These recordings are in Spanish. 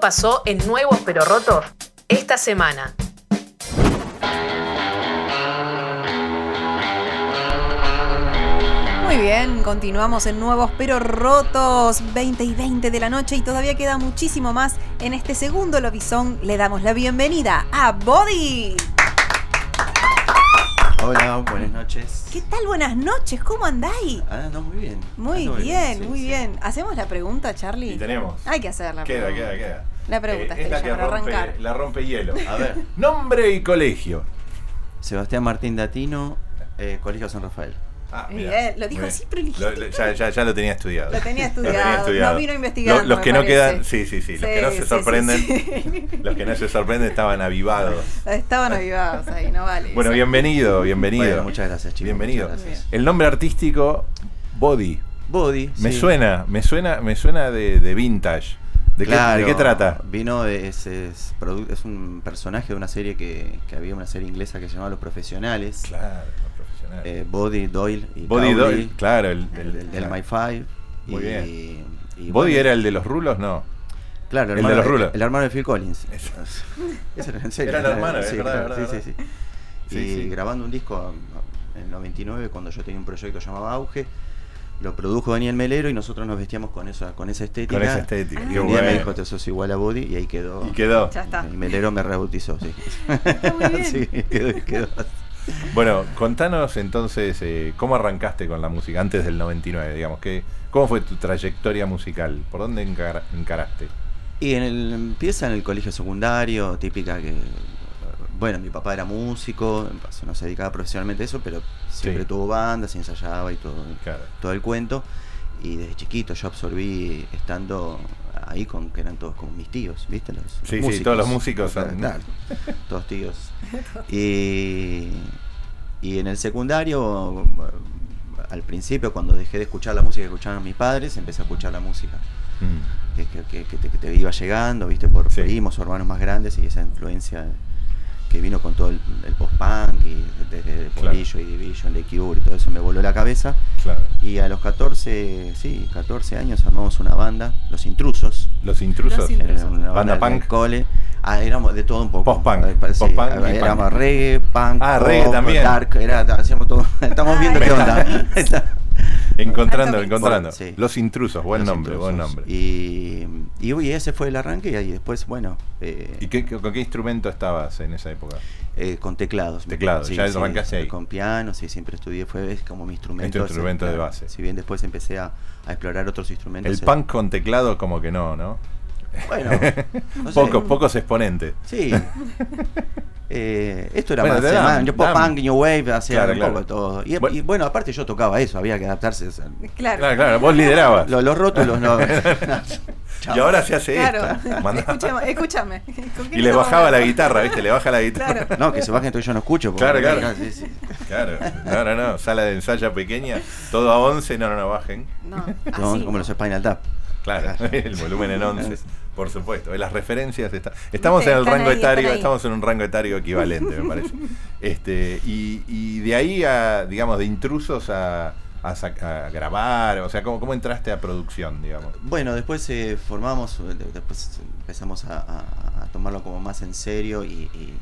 Pasó en Nuevos Pero Rotos esta semana. Muy bien, continuamos en Nuevos Pero Rotos, 20 y 20 de la noche y todavía queda muchísimo más. En este segundo lobizón le damos la bienvenida a Body. Hola, buenas noches. ¿Qué tal? Buenas noches, ¿cómo andáis? Ah, no, muy bien. Muy Ando bien, sí, muy sí. bien. ¿Hacemos la pregunta, Charlie? Y tenemos. Hay que hacer la Queda, pregunta. queda, queda. La pregunta, Eh, es la que para rompe, arrancar. la rompe hielo. A ver, Nombre y colegio. Sebastián Martín Datino, eh, Colegio San Rafael. Ah, Bien, mirá. lo dijo así, pero dijiste Lo- lo- ya, ya, ya lo tenía estudiado. Lo tenía estudiado, no vino investigando, Los, que no parece. quedan, sí, sí, sí, los que no Sí, se sí, sorprenden, sí, sí. los que no se sorprenden estaban avivados. Estaban avivados ahí, no vale. Bueno, bienvenido, bienvenido. Bueno, muchas gracias, chicos. Bienvenido. gracias. El nombre artístico Body. Body. Me sí. suena, me suena, me suena de, de vintage. ¿De, qué, Claro, ¿De qué trata? Vino, de- es, es, es un personaje de una serie que, que había, una serie inglesa que se llamaba Los Profesionales. Claro, profesionales. Eh, Body, Doyle y Body Cowley, Doyle, claro, el, el, el- del- del claro. My Five. Muy y, bien. y Body bueno, era el de los rulos, no. Claro, el de los rulos. El, hermano de Phil Collins. Eso. Ese era en serio. Era el hermano, es sí, verdad, claro, verdad, sí, sí, sí. Sí, y sí. grabando un disco en el 99, cuando yo tenía un proyecto llamado Auge, lo produjo Daniel Melero y nosotros nos vestíamos con esa, con esa estética. Con esa estética. Ah. Y un día me bueno. dijo, te sos igual a Body, y ahí quedó. Y quedó. Ya está. Y Melero me rebautizó, sí. Está muy bien. sí, quedó, quedó. Bueno, contanos entonces eh, cómo arrancaste con la música antes del 99, digamos. Que, ¿Cómo fue tu trayectoria musical? ¿Por dónde encar- encaraste? Y en el, empieza en el colegio secundario, típica que. Bueno, mi papá era músico, no se dedicaba profesionalmente a eso, pero siempre Sí. tuvo bandas, ensayaba y todo. Claro. todo el cuento. Y desde chiquito yo absorbí estando ahí con que eran todos como mis tíos, ¿viste? Los, los Sí, sí, todos los músicos Claro, son- claro, todos tíos. Y, y en el secundario, al principio, cuando dejé de escuchar la música que escuchaban mis padres, empecé a escuchar la música Mm. que, que- que- que te, que te iba llegando, ¿viste? Por Sí. primos o hermanos más grandes y esa influencia que vino con todo el, el post-punk y desde Claro. Polillo y Division, The Cure y todo eso me voló la cabeza. Claro. Y a los 14, sí, 14 años armamos una banda, Los Intrusos. Los intrusos. Los Intrusos. Era una Banda del punk. Cole. Ah, éramos de todo un poco. Post-punk, Eh, sí, post-punk y punk. éramos reggae, punk, Ah, reggae también. dark, era, hacíamos todo. Estamos viendo Ay. qué onda. Encontrando, encontrando. Sí. Los intrusos, buen Los nombre, buen nombre. Y, y, uy, ese fue el arranque y ahí después, bueno, eh, ¿Y qué, con qué instrumento estabas en esa época? eh, con teclados. Teclados, ya arrancaste ahí. Con piano, sí, siempre estudié, fue es como mi instrumento. Es tu instrumento de base. Si bien después empecé a, a explorar otros instrumentos. El eh, punk con teclado como que no, ¿no? Bueno, no sé. pocos, pocos exponentes. Sí. Eh, esto era Bueno, más, eh, yo pop punk, new wave, hacía Claro, un claro. poco de todo. Y, Bueno. y bueno, aparte yo tocaba eso, había que adaptarse. Claro. Claro, claro, vos liderabas. Los, los rótulos no. y ahora se hace Claro. esto. Escúchame, escúchame. ¿Con qué Y le bajaba la guitarra, ¿viste? Le baja la guitarra. Claro. No, que se bajen entonces yo no escucho. porque- Claro, claro. Sí, sí. Claro, no, no, no, sala de ensayo pequeña, todo a 11, no, no, no, bajen. No, Como- así. como los Spinal Tap. Claro, el volumen en 11, por supuesto. Las referencias, está- estamos en el rango ahí, etario, estamos en un rango etario equivalente, me parece. Este, y, y de ahí a, digamos, de intrusos a, a a grabar, o sea, ¿cómo, ¿cómo entraste a producción, digamos? Bueno, después eh, formamos, eh, de- después empezamos a, a- a tomarlo como más en serio y, y-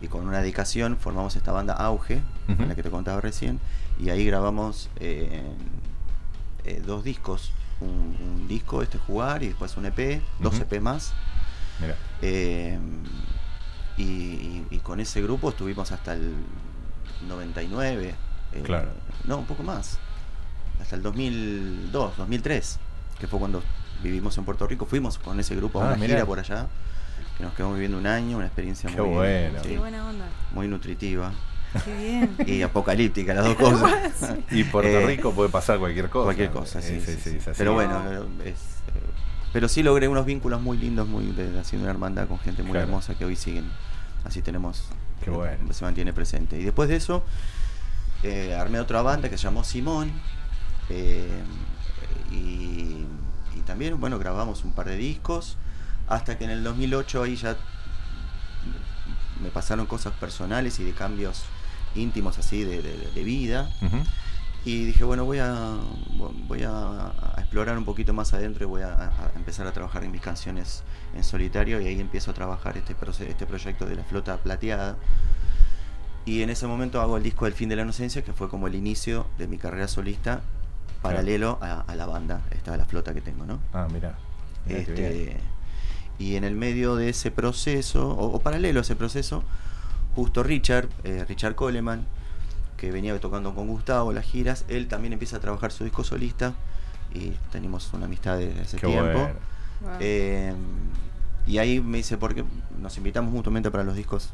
y con una dedicación formamos esta banda Auge, con la que te contaba recién, y ahí grabamos eh, eh, dos discos, un, un disco, este Jugar, y después un EP, dos Ujú. EP más. Mira, eh, y, y- y con ese grupo estuvimos hasta el 99. eh, Claro. No, un poco más. Hasta el 2002, 2003, que fue cuando vivimos en Puerto Rico. Fuimos con ese grupo a Ah, una mirá. gira por allá, que nos quedamos viviendo un año, una experiencia Qué muy, bueno. sí, Qué buena onda. muy nutritiva Qué bien. y apocalíptica, las dos cosas. y Puerto Eh, Rico puede pasar cualquier cosa. Cualquier cosa, sí. Eh, sí, sí. es así. Pero bueno, es, eh, pero sí logré unos vínculos muy lindos, muy de, haciendo una hermandad con gente muy Claro. hermosa que hoy siguen. Así tenemos. Qué bueno. Se mantiene presente. Y después de eso, eh, armé otra banda que se llamó Simón. eh, y, y también, bueno, grabamos un par de discos. Hasta que en el 2008 ahí ya me pasaron cosas personales y de cambios íntimos así de, de- de vida. Y dije, bueno, voy a, voy a, a explorar un poquito más adentro y voy a, a empezar a trabajar en mis canciones en solitario y ahí empiezo a trabajar este, este proyecto de la flota plateada. Y en ese momento hago el disco del fin de la inocencia, que fue como el inicio de mi carrera solista, paralelo a, a la banda, esta la flota que tengo, ¿no? Ah, mira. Este, y en el medio de ese proceso, o, o paralelo a ese proceso, justo Richard, eh, Richard Coleman, que venía tocando con Gustavo las giras, él también empieza a trabajar su disco solista y tenemos una amistad de ese Qué tiempo. bueno. Eh, y ahí me dice, porque nos invitamos mutuamente para los discos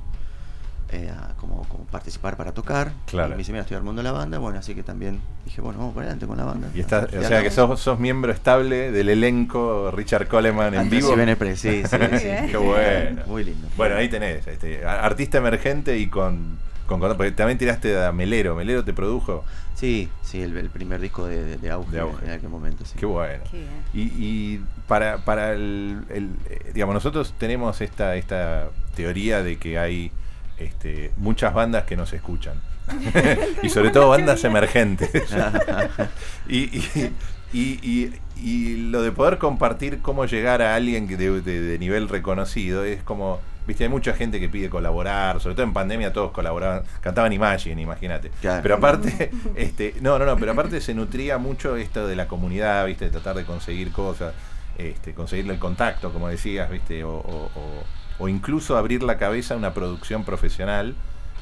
eh, a como, como participar para tocar. Claro. Y me dice, mira, estoy armando la banda. Bueno, así que también dije, bueno, vamos para adelante con la banda. Y está, o sea que sos, sos miembro estable del elenco Richard Coleman en Antes vivo. sí, sí, sí, sí. Qué bueno. Muy lindo. Bueno, ahí tenés, este, artista emergente y con, con, con- porque también tiraste a Melero, Melero te produjo. Sí, sí, el, el primer disco de, de, de auge, De Auge. en aquel momento. Sí. Qué bueno. Qué bien. Y, y para, para el, el, eh, digamos, nosotros tenemos esta, esta teoría de que hay este, muchas bandas que nos escuchan. y sobre todo bandas emergentes. y, y, y, y- y lo de poder compartir cómo llegar a alguien que de, de- de nivel reconocido es como, viste, hay mucha gente que pide colaborar, sobre todo en pandemia todos colaboraban, cantaban Imagine, imagínate. Claro. Pero aparte, este, no, no, no, pero aparte se nutría mucho esto de la comunidad, viste, de tratar de conseguir cosas, este, conseguirle el contacto, como decías, viste, o, o- o- o incluso abrir la cabeza a una producción profesional.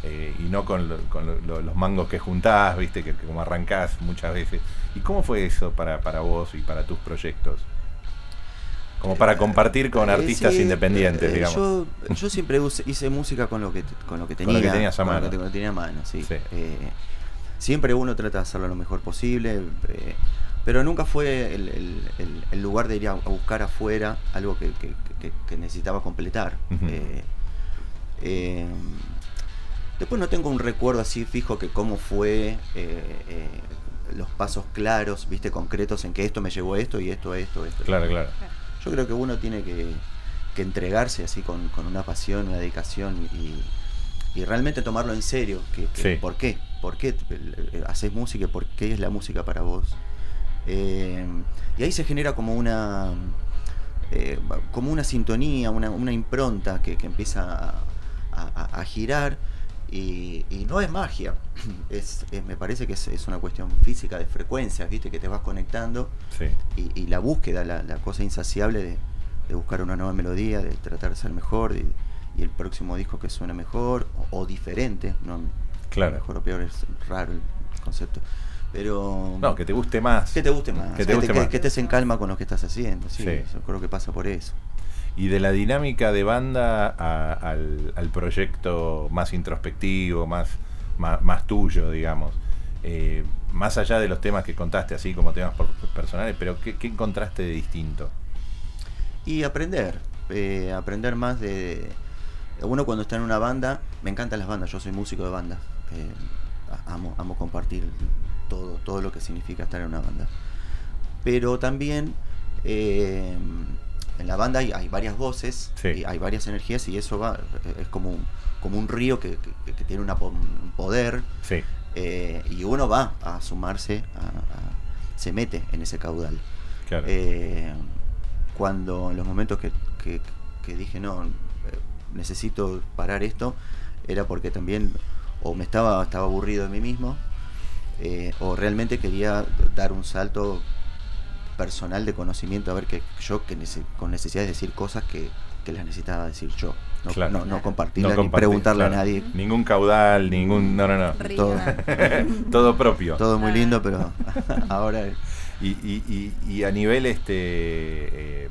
eh, y no con, lo- con lo- lo- los mangos que juntás, viste, que, que como arrancás muchas veces. ¿Y cómo fue eso para, para vos y para tus proyectos? Como para compartir con Eh, artistas sí, independientes, eh, digamos. Yo, yo siempre use- hice música con lo que, con lo que Con tenía. lo que tenías a con lo mano. que- con lo que tenía a mano, sí. Sí. Siempre uno trata de hacerlo lo mejor posible, pero nunca fue el, el- el- el lugar de ir a, a buscar afuera algo que, que- que- que necesitaba completar. Eh, eh, después no tengo un recuerdo así fijo que cómo fue eh, eh, los pasos claros, viste, concretos en que esto me llevó a esto y esto a esto, esto. Claro, claro. Yo creo que uno tiene que, que entregarse así con, con una pasión, una dedicación y, y realmente tomarlo en serio. Que, que- Sí. ¿Por qué? ¿Por qué haces música? y ¿Por qué es la música para vos? Eh, y ahí se genera como una eh, como una sintonía, una, una impronta que, que empieza a, a- a girar y, y no es magia, es, es- me parece que es, es una cuestión física de frecuencias, viste, que te vas conectando Sí. y, y la búsqueda, la, la cosa insaciable de, de buscar una nueva melodía, de tratar de ser mejor y, y el próximo disco que suene mejor o, o diferente, no Claro. mejor o peor es raro el concepto, pero No, que te guste más. que te guste más, Que te guste que, más. que estés en calma con lo que estás haciendo, sí, Sí. yo creo que pasa por eso. Y de la dinámica de banda a- al, al proyecto más introspectivo, más, más, más tuyo, digamos. Eh, más allá de los temas que contaste, así como temas por- personales, pero ¿qué, qué encontraste de distinto? Y aprender, eh, aprender más de... Uno cuando está en una banda, me encantan las bandas, yo soy músico de banda, eh, amo, amo compartir todo, todo lo que significa estar en una banda. Pero también eh, en la banda hay, hay varias voces, Sí. y hay varias energías y eso va, es como un, como un río que, que- que tiene una un poder Sí, eh, y uno va a sumarse, a- a- se mete en ese caudal. claro. Eh, cuando en los momentos que, que- que dije no, necesito parar esto, era porque también o me estaba, estaba aburrido de mí mismo, eh, o realmente quería dar un salto personal de conocimiento, a ver que yo que nece- con necesidad de decir cosas que, que las necesitaba decir yo, no, Claro. no, no compartirlas No ni compartir, preguntarle claro. a nadie. Ningún caudal, ningún. No, no, no. Todo, Todo propio. todo muy lindo, pero ahora Y, y, y, y a nivel este eh,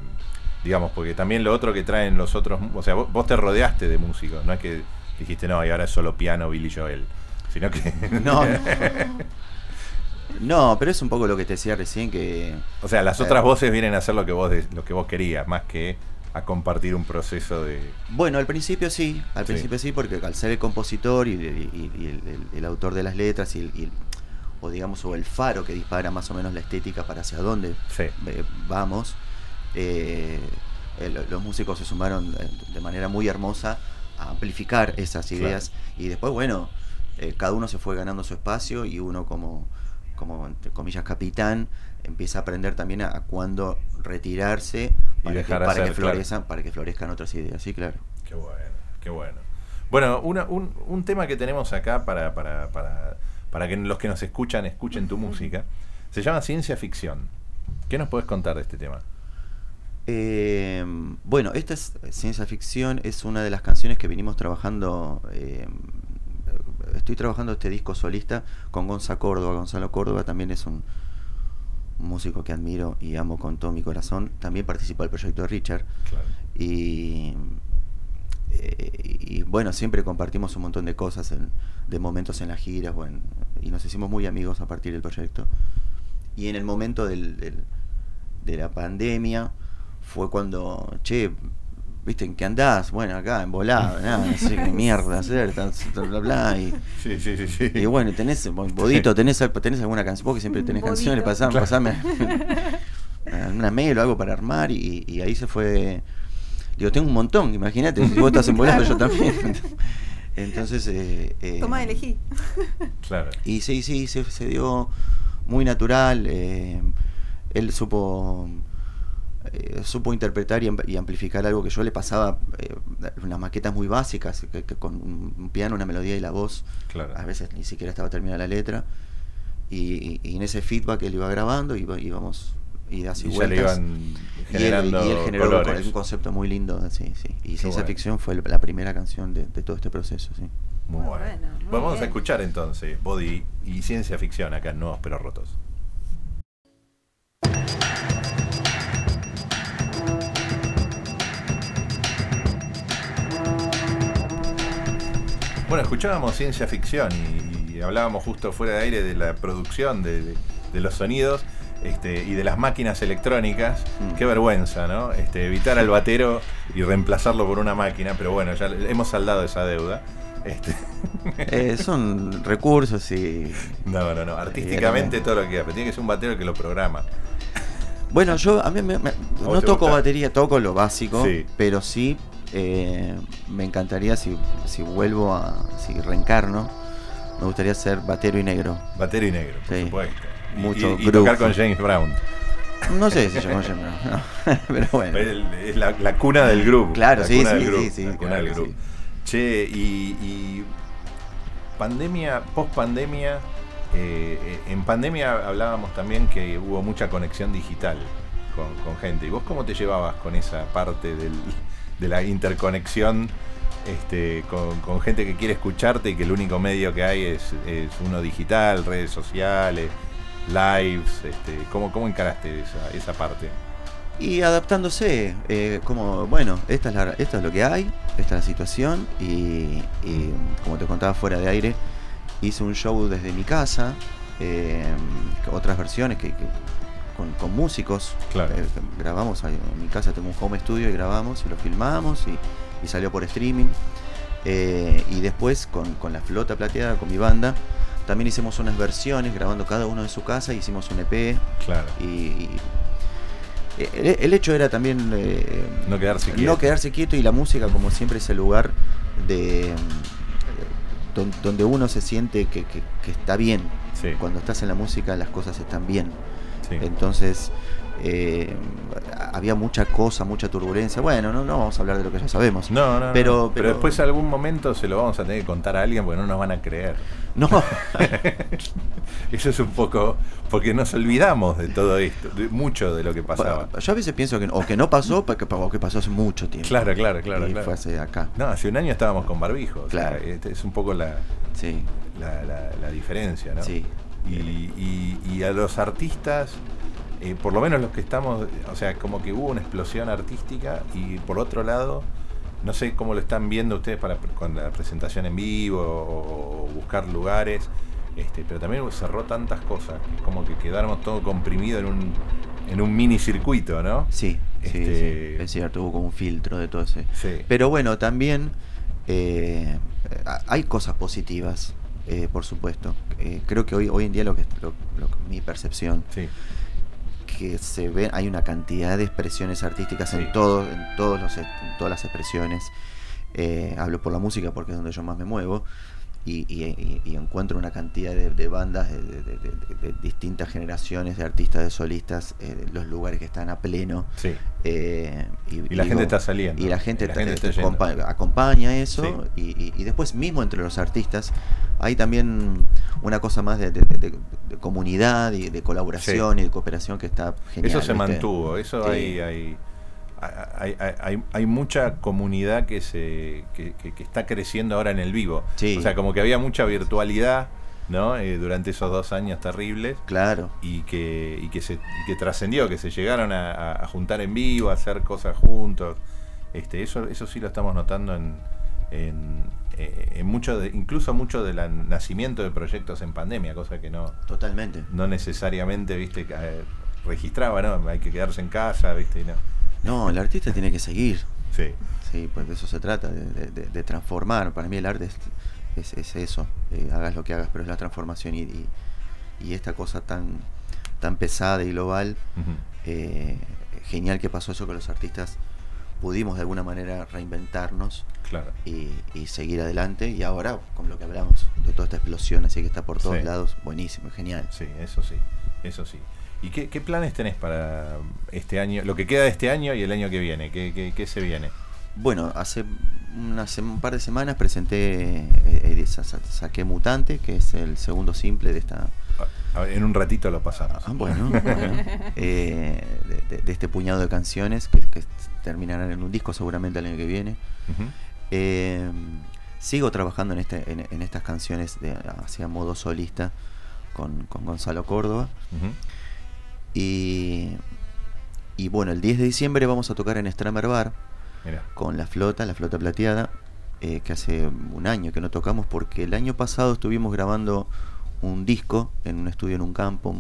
digamos, porque también lo otro que traen los otros, o sea, vos, vos te rodeaste de músicos, no es que dijiste no, y ahora es solo piano Billy Joel, sino que no, no. No, pero es un poco lo que te decía recién que o sea, las otras Eh. voces vienen a hacer lo que vos de- lo que vos querías, más que a compartir un proceso de Bueno, al principio sí, al Sí. principio sí, porque al ser el compositor y, y- y el, el- el autor de las letras y, el- y el- o digamos o el faro que dispara más o menos la estética para hacia dónde sí, vamos, eh, los músicos se sumaron eh, de manera muy hermosa a amplificar esas Claro. ideas y después bueno, eh, cada uno se fue ganando su espacio y uno como como entre comillas capitán, empieza a aprender también a, a cuándo retirarse Y para, que, para hacer, que claro. para que florezcan otras ideas, sí, claro. Qué bueno, qué bueno. Bueno, una- un, un tema que tenemos acá para, para, para, para que los que nos escuchan escuchen tu música, se llama ciencia ficción. ¿Qué nos puedes contar de este tema? Eh, bueno, esta es ciencia ficción, es una de las canciones que venimos trabajando. eh, estoy trabajando este disco solista con Gonza Córdoba. Gonzalo Córdoba también es un, un músico que admiro y amo con todo mi corazón. También participó del proyecto de Richard. Claro. Y, eh, y bueno, siempre compartimos un montón de cosas, en- de momentos en las giras, bueno, y nos hicimos muy amigos a partir del proyecto. Y en el momento del, del- de la pandemia fue cuando, che, ¿viste en qué andás? Bueno, acá, en volada, nada, no sé qué mierda hacer, tal, tal, bla, bla, y, Sí, sí, sí. sí. y bueno, tenés, bueno, Bodito, tenés, tenés alguna canción, vos que siempre tenés Bodito. canciones, pasame, Claro. pasame una mail o algo para armar y, y ahí se fue. Digo, tengo un montón, imagínate, si vos estás en volado, yo también. Entonces, eh, eh, Toma, elegí. Claro. y sí, sí, se, se dio muy natural. eh, él supo eh, supo interpretar y, am- y amplificar algo que yo le pasaba, eh, unas maquetas muy básicas, que, que con un piano, una melodía y la voz. Claro. A veces ni siquiera estaba terminada la letra. Y, y- y en ese feedback él iba grabando y íbamos idas y, Y ya le vueltas. iban Y él- generando y él generó colores. un concepto muy lindo, sí, sí. Y ciencia bueno. ficción fue la primera canción de, de todo este proceso, sí. Muy Muy bueno. bueno, muy Vamos bien. a escuchar entonces Body y ciencia ficción acá en Nuevos Pero Rotos. Bueno, escuchábamos ciencia ficción y, y hablábamos justo fuera de aire de la producción de, de- de los sonidos este, y de las máquinas electrónicas. Mm. Qué vergüenza, ¿no? Este, evitar al batero y reemplazarlo por una máquina, pero bueno, ya hemos saldado esa deuda. Este, Eh, son recursos y... no, no, no. Artísticamente todo lo que queda, pero tiene que ser un batero que lo programa. Bueno, yo a mí me- no toco gusta? batería, toco lo básico, Sí. pero sí eh, me encantaría si, si vuelvo a... si reencarno, me gustaría ser batero y negro. Batero y negro, por Sí. supuesto. Mucho y, y tocar con James Brown. No sé si yo no, no, pero bueno. Es, la, la cuna del groove. Claro, la sí, cuna sí, del groove, sí, sí, la cuna claro del sí. Che, y, y pandemia, post pandemia, eh, en pandemia hablábamos también que hubo mucha conexión digital con, con gente. ¿Y vos cómo te llevabas con esa parte del- de la interconexión este, con, gente que quiere escucharte y que el único medio que hay es, uno digital, redes sociales, lives? Este, ¿cómo, ¿Cómo encaraste esa, parte? Y adaptándose, eh, como, bueno, esta es, la, es lo que hay, esta es la situación, y, como te contaba fuera de aire, hice un show desde mi casa, eh, otras versiones que- con, con músicos, Claro. eh, grabamos, en mi casa tengo un home studio y grabamos y lo filmamos y, y salió por streaming. Eh, y después con, con la flota plateada, con mi banda, también hicimos unas versiones grabando cada uno de su casa, hicimos un EP, Claro. y, y- el, el hecho era también eh, No quedarse quieto. no quedarse quieto y la música como siempre es el lugar de don- donde uno se siente que, que- que está bien Sí, cuando estás en la música las cosas están bien sí. entonces eh, había mucha cosa mucha turbulencia bueno no, no vamos a hablar de lo que ya sabemos No, no, no. Pero- pero, pero- después algún momento se lo vamos a tener que contar a alguien porque no nos van a creer. no Eso es un poco porque nos olvidamos de todo esto, de mucho de lo que pasaba. yo a veces pienso que o que no pasó o que pasó hace mucho tiempo Claro, claro, claro, y claro. fue hace acá No, hace un año estábamos con barbijo. o sea, Claro. este es un poco la, sí la, la- la diferencia, ¿no? sí Y, y- y a los artistas, eh, por lo menos los que estamos, o sea, como que hubo una explosión artística y por otro lado, no sé cómo lo están viendo ustedes para con la presentación en vivo o, o buscar lugares, este, pero también cerró tantas cosas, que como que quedamos todo comprimido en un, en un mini circuito, ¿no? Sí, sí, Este- sí, es cierto, hubo como un filtro de todo ese. Sí. Pero bueno, también eh, hay cosas positivas, eh, por supuesto. Eh, creo que hoy, hoy en día lo que, lo- lo- mi percepción, Sí, que se ve, hay una cantidad de expresiones artísticas Sí. en todo, en todos los, en todas las expresiones. Eh, hablo por la música porque es donde yo más me muevo. Y, y- y encuentro una cantidad de, de bandas de, distintas generaciones de artistas, de solistas, eh, los lugares que están a pleno. Sí. eh, Y la gente está saliendo. Y la gente, Y la está- gente está está- yendo. acompa- acompaña eso. Sí. Y, después mismo entre los artistas hay también una cosa más de, comunidad y de colaboración y de cooperación que está genial. Eso se ¿viste? mantuvo, eso hay, hay, hay- hay- hay mucha comunidad que se que, que- que está creciendo ahora en el vivo. Sí. O sea, como que había mucha virtualidad, ¿no? Eh, durante esos dos años terribles Claro. y que, y que se y que trascendió, que se llegaron a, juntar en vivo, a hacer cosas juntos. Este, eso, eso sí lo estamos notando en, en, eh, en mucho de, incluso mucho del nacimiento de proyectos en pandemia, cosa que no, Totalmente. no necesariamente, viste, registraba, ¿no? Hay que quedarse en casa, viste, y no. No, el artista tiene que seguir. Sí, Sí, pues de eso se trata, de, de- de- transformar. Para mí el arte es, es- es eso, eh, hagas lo que hagas, pero es la transformación y, y- y esta cosa tan, tan pesada y global. Eh, genial que pasó eso que los artistas pudimos de alguna manera reinventarnos claro. y, y seguir adelante. Y ahora, con lo que hablamos, de toda esta explosión, así que está por todos Sí. lados, buenísimo, genial. Sí, eso sí, eso sí. ¿Y qué, qué planes tenés para este año, lo que queda de este año y el año que viene? ¿Qué, qué, qué se viene? Bueno, hace un par de semanas presenté, eh, eh, sa- sa- saqué Mutante, que es el segundo simple de esta, A- a- En un ratito lo pasamos. Ah, bueno, bueno. Eh, de, este puñado de canciones que, que terminarán en un disco seguramente el año que viene. Eh, sigo trabajando en, este, en, en estas canciones de, hacia modo solista con, con Gonzalo Córdoba. Y, y bueno, el 10 de diciembre vamos a tocar en Stramer Bar Mirá. con la flota, la flota plateada, eh, que hace un año que no tocamos porque el año pasado estuvimos grabando un disco en un estudio en un campo,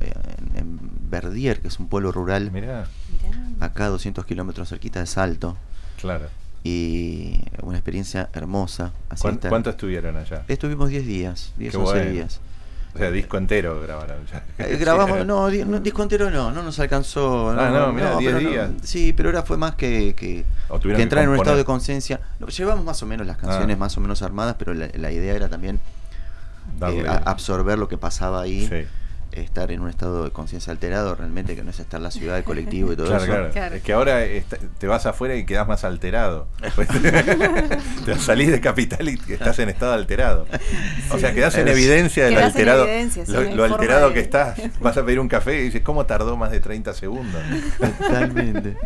eh, en, en Verdier, que es un pueblo rural, Mirá, Mirá. acá a 200 kilómetros cerquita de Salto, claro. y una experiencia hermosa. Así ¿Cuán- estar- ¿Cuánto estuvieron allá? Estuvimos 10 días, 10 Qué o 11 bueno. días. O sea, disco entero grabaron ya. Eh, grabamos, no, di- no, disco entero no, no nos alcanzó. Ah, no, mirá, 10 pero no- días. sí, pero ahora fue más que, que, entrar en un estado de conciencia. No, Llevamos más o menos las canciones Ah. más o menos armadas, pero la, la idea era también eh, absorber lo que pasaba ahí, Sí. Estar en un estado de conciencia alterado, realmente que no es estar en la ciudad, el colectivo y todo Claro, eso. claro. Claro. Es que ahora está- te vas afuera y quedas más alterado. te salís de capital y estás en estado alterado. O sea, quedás en evidencia del Quedás en alterado. evidencia, sí, lo lo alterado de- que estás. Vas a pedir un café y dices, ¿cómo tardó más de 30 segundos? Totalmente.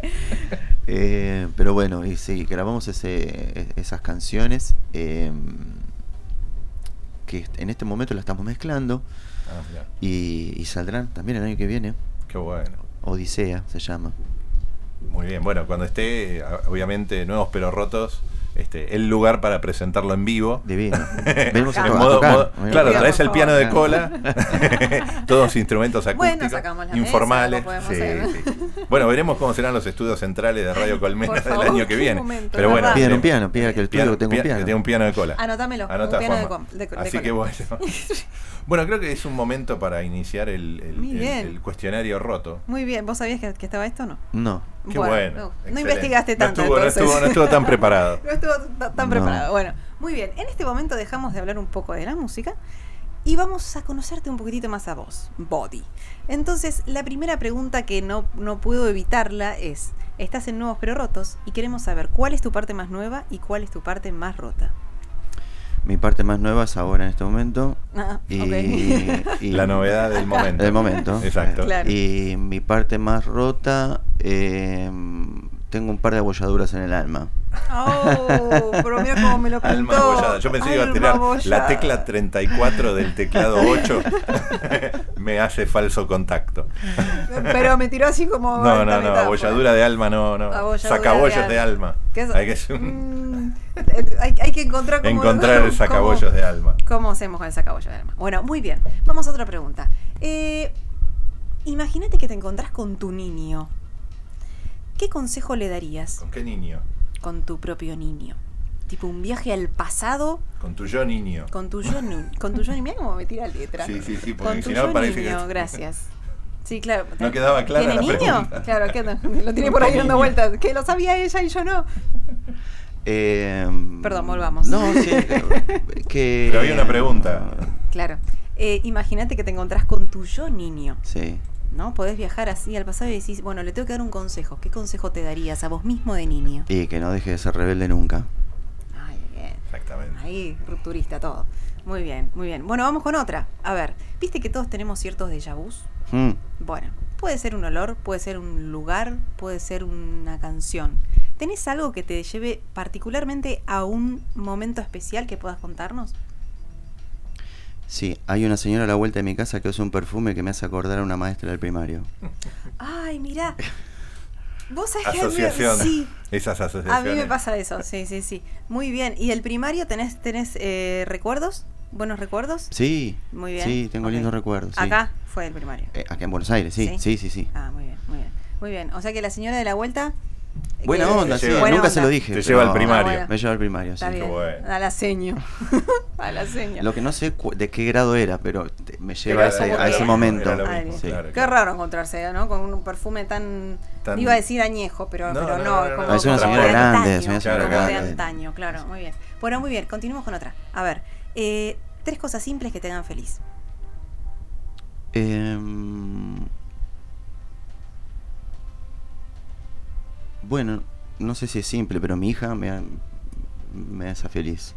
Eh, pero bueno, y sí, grabamos ese, e- esas canciones eh, que en este momento las estamos mezclando Ah, mirá, y, y saldrán también el año que viene. qué bueno. Odisea se llama. Muy bien, bueno, cuando esté, eh, obviamente, nuevos pero rotos, este, el lugar para presentarlo en vivo. Divino. Venimos a, En to- a modo- tocar. modo- Venimos claro, traes el piano de favor. cola, todos instrumentos Bueno, acústicos, sacamos la informales. mesa, sí, sí. Bueno, veremos cómo serán los estudios centrales de Radio Colmena del año que viene. momento, Pero bueno, sí. un piano, pida que el estudio tenga un pi- piano. que tenga un piano de cola. Anotámelo, Anota, un piano de, Así cola. que bueno. Bueno, creo que es un momento para iniciar el, el- Muy el- bien. el cuestionario roto. Muy bien, ¿vos sabías que, que estaba esto o no? No. Qué bueno. no, investigaste tanto. No estuvo, no estuvo- no estuvo tan preparado. No estuvo ta- tan preparado. Bueno, muy bien. En este momento dejamos de hablar un poco de la música y vamos a conocerte un poquitito más a vos, Body. Entonces, la primera pregunta que no, no puedo evitarla es, estás en Nuevos Pero Rotos y queremos saber cuál es tu parte más nueva y cuál es tu parte más rota. Mi parte más nueva es ahora en este momento. Ah, Y, La novedad del momento. del momento. Exacto. Claro. Y mi parte más rota, eh, tengo un par de abolladuras en el alma. Oh, pero mira cómo me lo pintó. Alma abollada. Yo pensé que iba a Alma tirar la abollada. tecla 34 del teclado 8. me hace falso contacto. Pero me tiró así como. No, no, no, metáfora. abolladura de alma, no, no. Sacabollos de de alma. alma. ¿Qué es- Hay que hacer un- Mm, hay, hay que encontrar cómo, encontrar el cómo- sacabollos de alma. ¿Cómo hacemos con el sacabollo de alma? Bueno, muy bien. Vamos a otra pregunta. Eh, Imagínate que te encontrás con tu niño. ¿Qué consejo le darías ¿Con qué niño? con tu propio niño? Tipo un viaje al pasado Con tu yo niño. con tu yo ni- con tu yo ni- Mirá cómo me tira letra. Sí, sí, sí, porque Con tu yo parece niño, que- gracias. Sí, claro. No quedaba clara ¿Tiene la niño? pregunta. Claro, que no, lo tiene ¿Con por ahí dando niño? vueltas. Que lo sabía ella y yo no. Eh, Perdón, volvamos. No, sí, que... Pero había una pregunta. Claro. Eh, Imagínate que te encontrás con tu yo niño, Sí. ¿No? Podés viajar así al pasado y decís, bueno, le tengo que dar un consejo. ¿Qué consejo te darías a vos mismo de niño? Y que no deje de ser rebelde nunca. Ay, bien. Exactamente. Ahí, rupturista todo. Muy bien, muy bien. Bueno, vamos con otra. A ver, ¿viste que todos tenemos ciertos déjà vus? Mm. Bueno, puede ser un olor, puede ser un lugar, puede ser una canción. ¿Tenés algo que te lleve particularmente a un momento especial que puedas contarnos? Sí, hay una señora a la vuelta de mi casa que usa un perfume que me hace acordar a una maestra del primario. Ay, mirá. Vos sabés que a Asociación. Sí, Esas a asociaciones. mí me pasa eso, sí, sí, sí. Muy bien. ¿Y el primario tenés, tenés eh, recuerdos? ¿Buenos recuerdos? Sí. Muy bien. Sí, tengo lindos recuerdos. sí. Acá fue el primario. Eh, acá en Buenos Aires, sí, ¿Sí? sí, sí, sí. Ah, muy bien, muy bien. Muy bien. O sea que la señora de la vuelta. Eh, Buena onda, sí. Buena Nunca onda. se lo dije. Te lleva al primario. Ah, bueno. Me lleva al primario, sí. Está bien. bueno. A la seño. a la seño. Lo que no sé de qué grado era, pero te- me lleva a es ese, a momento. Sí. claro, Qué claro. raro encontrarse, ¿no? Con un perfume tan. Tan- Iba a decir añejo, pero No, pero no, no, no, como, no, es una como señora de grande, antaño, es una señora como de grande. antaño, claro, muy bien. Bueno, muy bien, continuemos con otra. A ver, eh, tres cosas simples que te hagan feliz. Em, bueno, no sé si es simple, pero mi hija me, me hace feliz.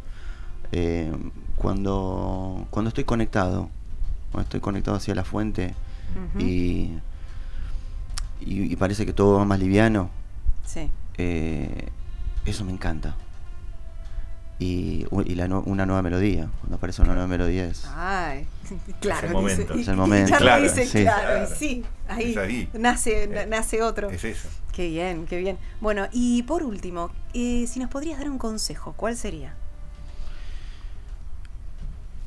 Em, cuando, cuando estoy conectado, cuando estoy conectado hacia la fuente y, y parece que todo va más liviano, Sí. eh, eso me encanta. Y, y la una nueva melodía, cuando aparece una nueva melodía es... Ay, claro. el momento. dice- Es el momento. ya lo Claro, dice, sí. claro, Claro. y sí, ahí, Es ahí. Nace, Eh, nace otro. Es eso. Qué bien, qué bien. Bueno, y por último, eh, si nos podrías dar un consejo, ¿cuál sería?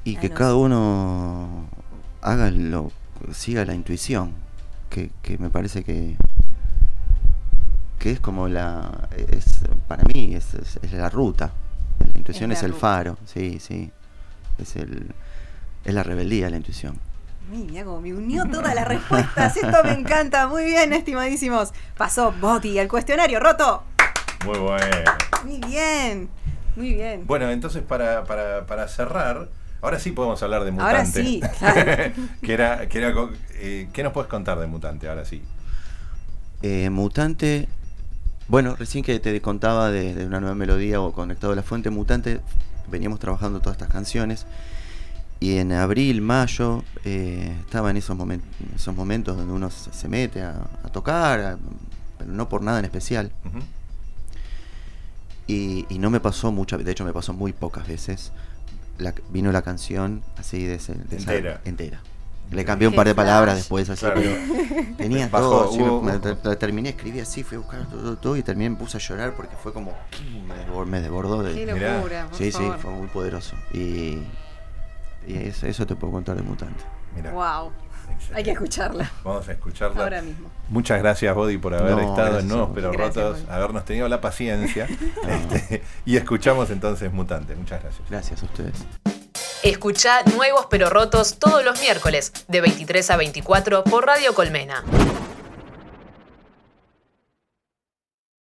Y que cada uno haga lo, siga la intuición, que, que me parece que, que es como la, es, para mí es, es- es la ruta, la intuición Es el faro, sí, sí, es el, es la rebeldía la intuición. Mira cómo me unió todas las respuestas. Esto me encanta. Muy bien, estimadísimos. Pasó Boti al cuestionario roto. Muy bueno. Muy bien. Muy bien. Bueno, entonces para, para, para cerrar, ahora sí podemos hablar de Mutante. Ahora sí, claro. que era, que era, eh, ¿Qué nos puedes contar de Mutante? Ahora sí. Eh, Mutante, bueno, recién que te contaba de, de una nueva melodía o conectado a la fuente Mutante, veníamos trabajando todas estas canciones y en abril, mayo, eh, estaba en esos, momen- esos momentos donde uno se, se mete a, a tocar, a- pero no por nada en especial. Y, y no me pasó muchas de hecho me pasó muy pocas veces. La- vino la canción así de, ese- de esa- Entera. Le cambié un par de palabras después así, Claro. pero tenía Bajó, todo. sí, hubo- me- me- la terminé, escribí así, fui a buscar todo, todo, todo, y terminé, me puse a llorar porque fue como. Me desbordó, me desbordó de- Qué Mirá. locura. por Sí, sí, favor. fue muy poderoso. Y, y eso, eso te puedo contar de Mutante. Mira. Wow. excelente. Hay que escucharla Vamos a escucharla. ahora mismo. Muchas gracias, Body, por haber No, estado en Nuevos vos. Pero Gracias, Rotos, Body. habernos tenido la paciencia. este, y escuchamos entonces Mutante. Muchas gracias. Gracias a ustedes. Escucha Nuevos pero Rotos todos los miércoles de 23 a 24 por Radio Colmena.